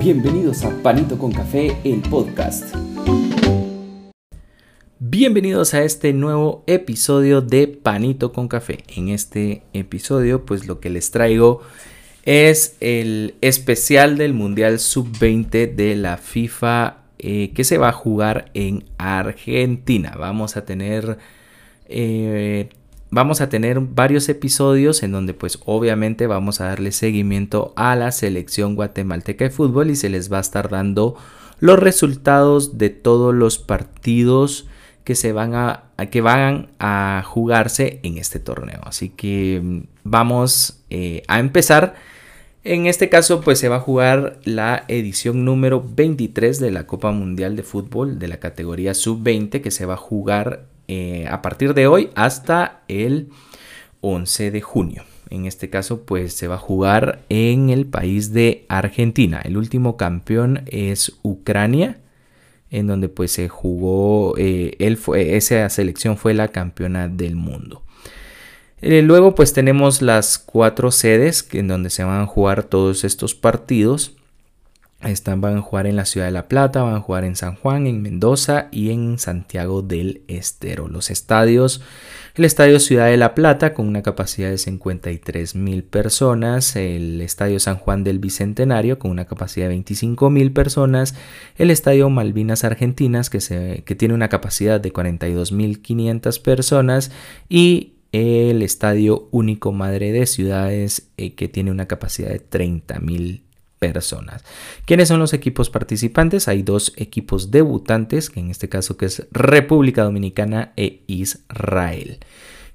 Bienvenidos a Panito con Café, el podcast. Bienvenidos a este nuevo episodio de Panito con Café. En este episodio, pues lo que les traigo es el especial del Mundial Sub-20 de la FIFA eh, que se va a jugar en Argentina. Vamos a tener eh, vamos a tener varios episodios en donde pues obviamente vamos a darle seguimiento a la selección guatemalteca de fútbol y se les va a estar dando los resultados de todos los partidos que se van a, que van a jugarse en este torneo. Así que mm, vamos eh, a empezar. En este caso pues se va a jugar la edición número 23 de la Copa Mundial de Fútbol de la categoría sub-20 que se va a jugar eh, a partir de hoy hasta el 11 de junio. En este caso, pues se va a jugar en el país de Argentina. El último campeón es Ucrania, en donde pues se jugó, eh, esa selección fue la campeona del mundo. Eh, luego pues tenemos las cuatro sedes en donde se van a jugar todos estos partidos. Están, van a jugar en la ciudad de La Plata, van a jugar en San Juan, en Mendoza y en Santiago del Estero. Los estadios, el Estadio Ciudad de La Plata con una capacidad de 53 mil personas, el Estadio San Juan del Bicentenario con una capacidad de 25 mil personas, el Estadio Malvinas Argentinas que, tiene una capacidad de 42 mil 500 personas y el Estadio Único Madre de Ciudades eh, que tiene una capacidad de 30 mil personas. ¿Quiénes son los equipos participantes? Hay dos equipos debutantes, que en este caso que es República Dominicana e Israel.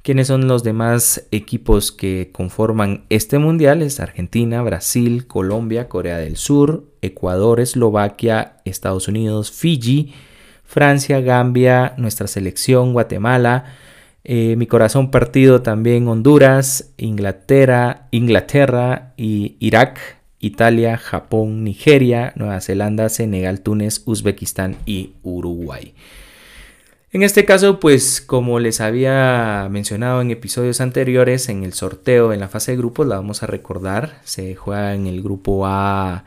¿Quiénes son los demás equipos que conforman este mundial? Es Argentina, Brasil, Colombia, Corea del Sur, Ecuador, Eslovaquia, Estados Unidos, Fiji, Francia, Gambia, nuestra selección, Guatemala, eh, mi corazón partido también Honduras, Inglaterra, Inglaterra y Irak, Italia, Japón, Nigeria, Nueva Zelanda, Senegal, Túnez, Uzbekistán y Uruguay. En este caso, pues como les había mencionado en episodios anteriores, en el sorteo en la fase de grupos, la vamos a recordar, se juega en el grupo A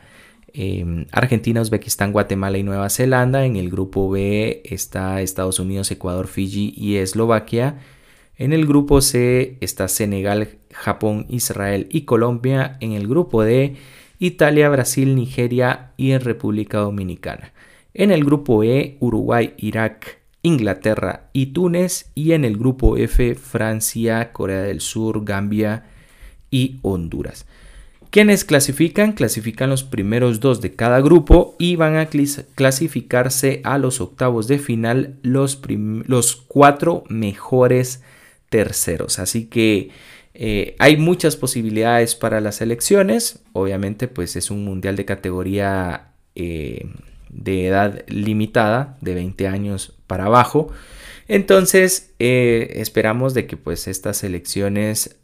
em, Argentina, Uzbekistán, Guatemala y Nueva Zelanda, en el grupo B está Estados Unidos, Ecuador, Fiji y Eslovaquia, en el grupo C está Senegal, Japón, Israel y Colombia, en el grupo D Italia, Brasil, Nigeria y República Dominicana. En el grupo E, Uruguay, Irak, Inglaterra y Túnez. Y en el grupo F, Francia, Corea del Sur, Gambia y Honduras. ¿Quiénes clasifican? Clasifican los primeros dos de cada grupo y van a clasificarse a los octavos de final los, los cuatro mejores terceros. Así que eh, hay muchas posibilidades para las elecciones. Obviamente, pues es un mundial de categoría eh, de edad limitada, de 20 años para abajo. Entonces, eh, esperamos de que pues estas elecciones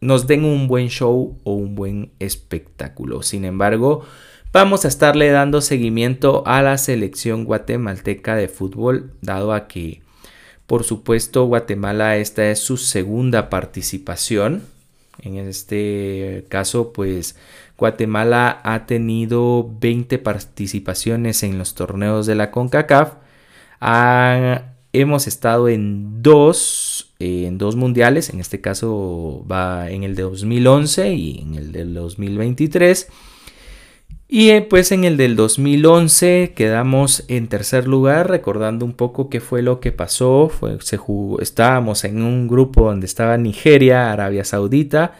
nos den un buen show o un buen espectáculo. Sin embargo, vamos a estarle dando seguimiento a la selección guatemalteca de fútbol, dado a que por supuesto, Guatemala, esta es su segunda participación. En este caso, pues Guatemala ha tenido 20 participaciones en los torneos de la CONCACAF. hemos estado en dos, en dos mundiales, en este caso va en el de 2011 y en el del 2023. Y eh, pues en el del 2011 quedamos en tercer lugar, recordando un poco qué fue lo que pasó. Fue, se estábamos en un grupo donde estaba Nigeria, Arabia Saudita,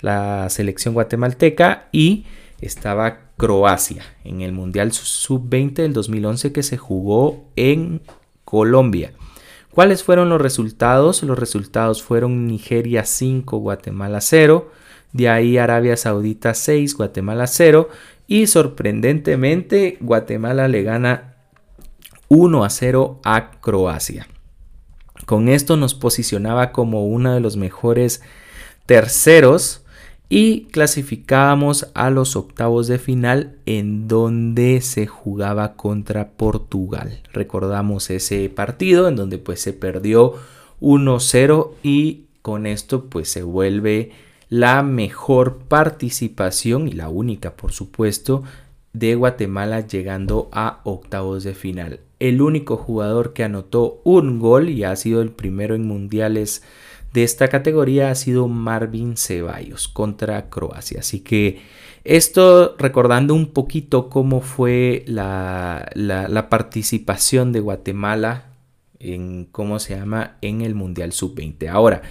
la selección guatemalteca y estaba Croacia en el Mundial Sub-20 del 2011 que se jugó en Colombia. ¿Cuáles fueron los resultados? Los resultados fueron Nigeria 5, Guatemala 0. De ahí Arabia Saudita 6, Guatemala 0 y sorprendentemente, Guatemala le gana 1 a 0 a Croacia. Con esto nos posicionaba como uno de los mejores terceros y clasificábamos a los octavos de final en donde se jugaba contra Portugal. Recordamos ese partido en donde pues se perdió 1-0 y con esto pues se vuelve la mejor participación y la única por supuesto de Guatemala llegando a octavos de final. El único jugador que anotó un gol y ha sido el primero en mundiales de esta categoría ha sido Marvin Ceballos contra Croacia. Así que esto recordando un poquito cómo fue la, la participación de Guatemala en cómo se llama en el Mundial Sub-20. Ahora,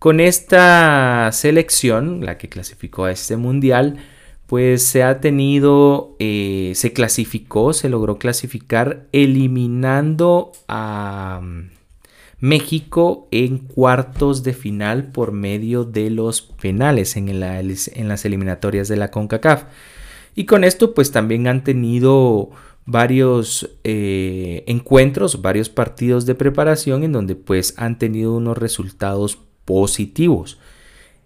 con esta selección, la que clasificó a este Mundial, pues se ha tenido, eh, se clasificó, se logró clasificar eliminando a mm, México en cuartos de final por medio de los penales en, las eliminatorias de la CONCACAF. Y con esto pues también han tenido varios eh, encuentros, varios partidos de preparación en donde pues han tenido unos resultados positivos.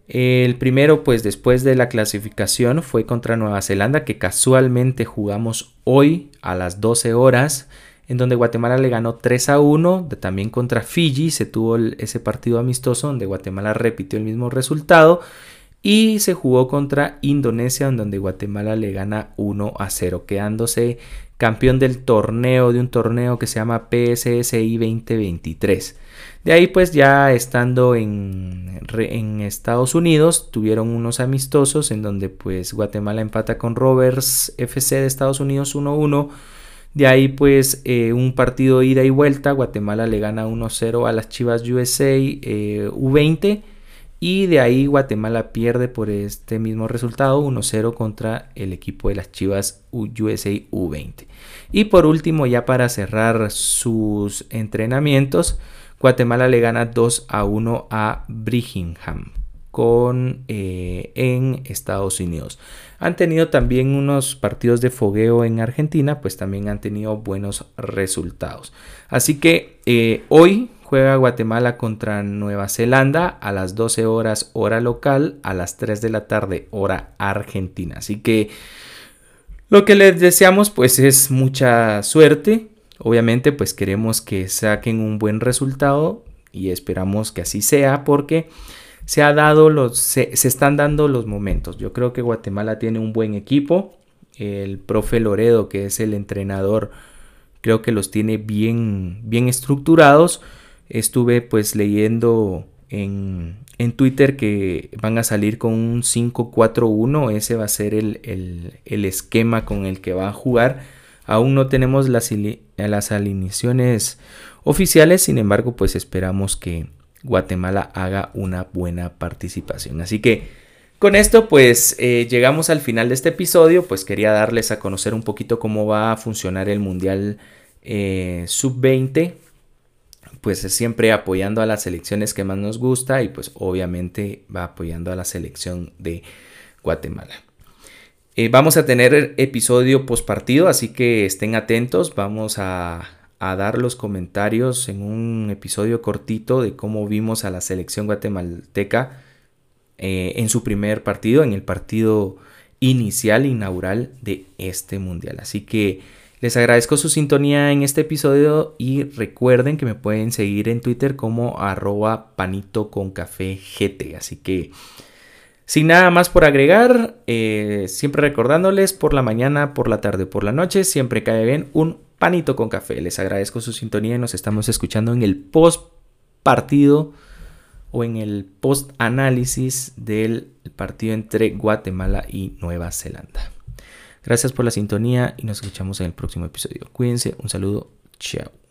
El primero, pues después de la clasificación, fue contra Nueva Zelanda, que casualmente jugamos hoy a las 12 horas, en donde Guatemala le ganó 3 a 1. También contra Fiji se tuvo ese partido amistoso, donde Guatemala repitió el mismo resultado. Y se jugó contra Indonesia, en donde Guatemala le gana 1 a 0, quedándose campeón del torneo, de un torneo que se llama PSSI 2023. De ahí pues ya estando en, en, Estados Unidos tuvieron unos amistosos en donde pues Guatemala empata con Rovers FC de Estados Unidos 1-1. De ahí pues eh, un partido ida y vuelta, Guatemala le gana 1-0 a las Chivas USA eh, U20 y de ahí Guatemala pierde por este mismo resultado 1-0 contra el equipo de las Chivas USA U20. Y por último ya para cerrar sus entrenamientos, Guatemala le gana 2 a 1 a Brigham con, eh, en Estados Unidos. Han tenido también unos partidos de fogueo en Argentina, pues también han tenido buenos resultados. Así que eh, hoy juega Guatemala contra Nueva Zelanda a las 12 horas hora local, a las 3 de la tarde hora argentina. Así que lo que les deseamos pues es mucha suerte, Obviamente pues queremos que saquen un buen resultado y esperamos que así sea porque se, ha dado los, se, están dando los momentos. Yo creo que Guatemala tiene un buen equipo. El profe Loredo, que es el entrenador, creo que los tiene bien, bien estructurados. Estuve pues leyendo en, en Twitter que van a salir con un 5-4-1. Ese va a ser el, el, el esquema con el que va a jugar Aún no tenemos las, las alineaciones oficiales, sin embargo, pues esperamos que Guatemala haga una buena participación. Así que con esto pues eh, llegamos al final de este episodio, pues quería darles a conocer un poquito cómo va a funcionar el Mundial eh, Sub-20, pues siempre apoyando a las selecciones que más nos gusta y pues obviamente va apoyando a la selección de Guatemala. Eh, vamos a tener episodio post partido, así que estén atentos. Vamos a, dar los comentarios en un episodio cortito de cómo vimos a la selección guatemalteca eh, en su primer partido, en el partido inicial, inaugural de este mundial. Así que les agradezco su sintonía en este episodio y recuerden que me pueden seguir en Twitter como arroba panito con café GT. Así que sin nada más por agregar, eh, siempre recordándoles por la mañana, por la tarde, por la noche, siempre cae bien un panito con café. Les agradezco su sintonía y nos estamos escuchando en el post partido o en el post análisis del partido entre Guatemala y Nueva Zelanda. Gracias por la sintonía y nos escuchamos en el próximo episodio. Cuídense, un saludo, chao.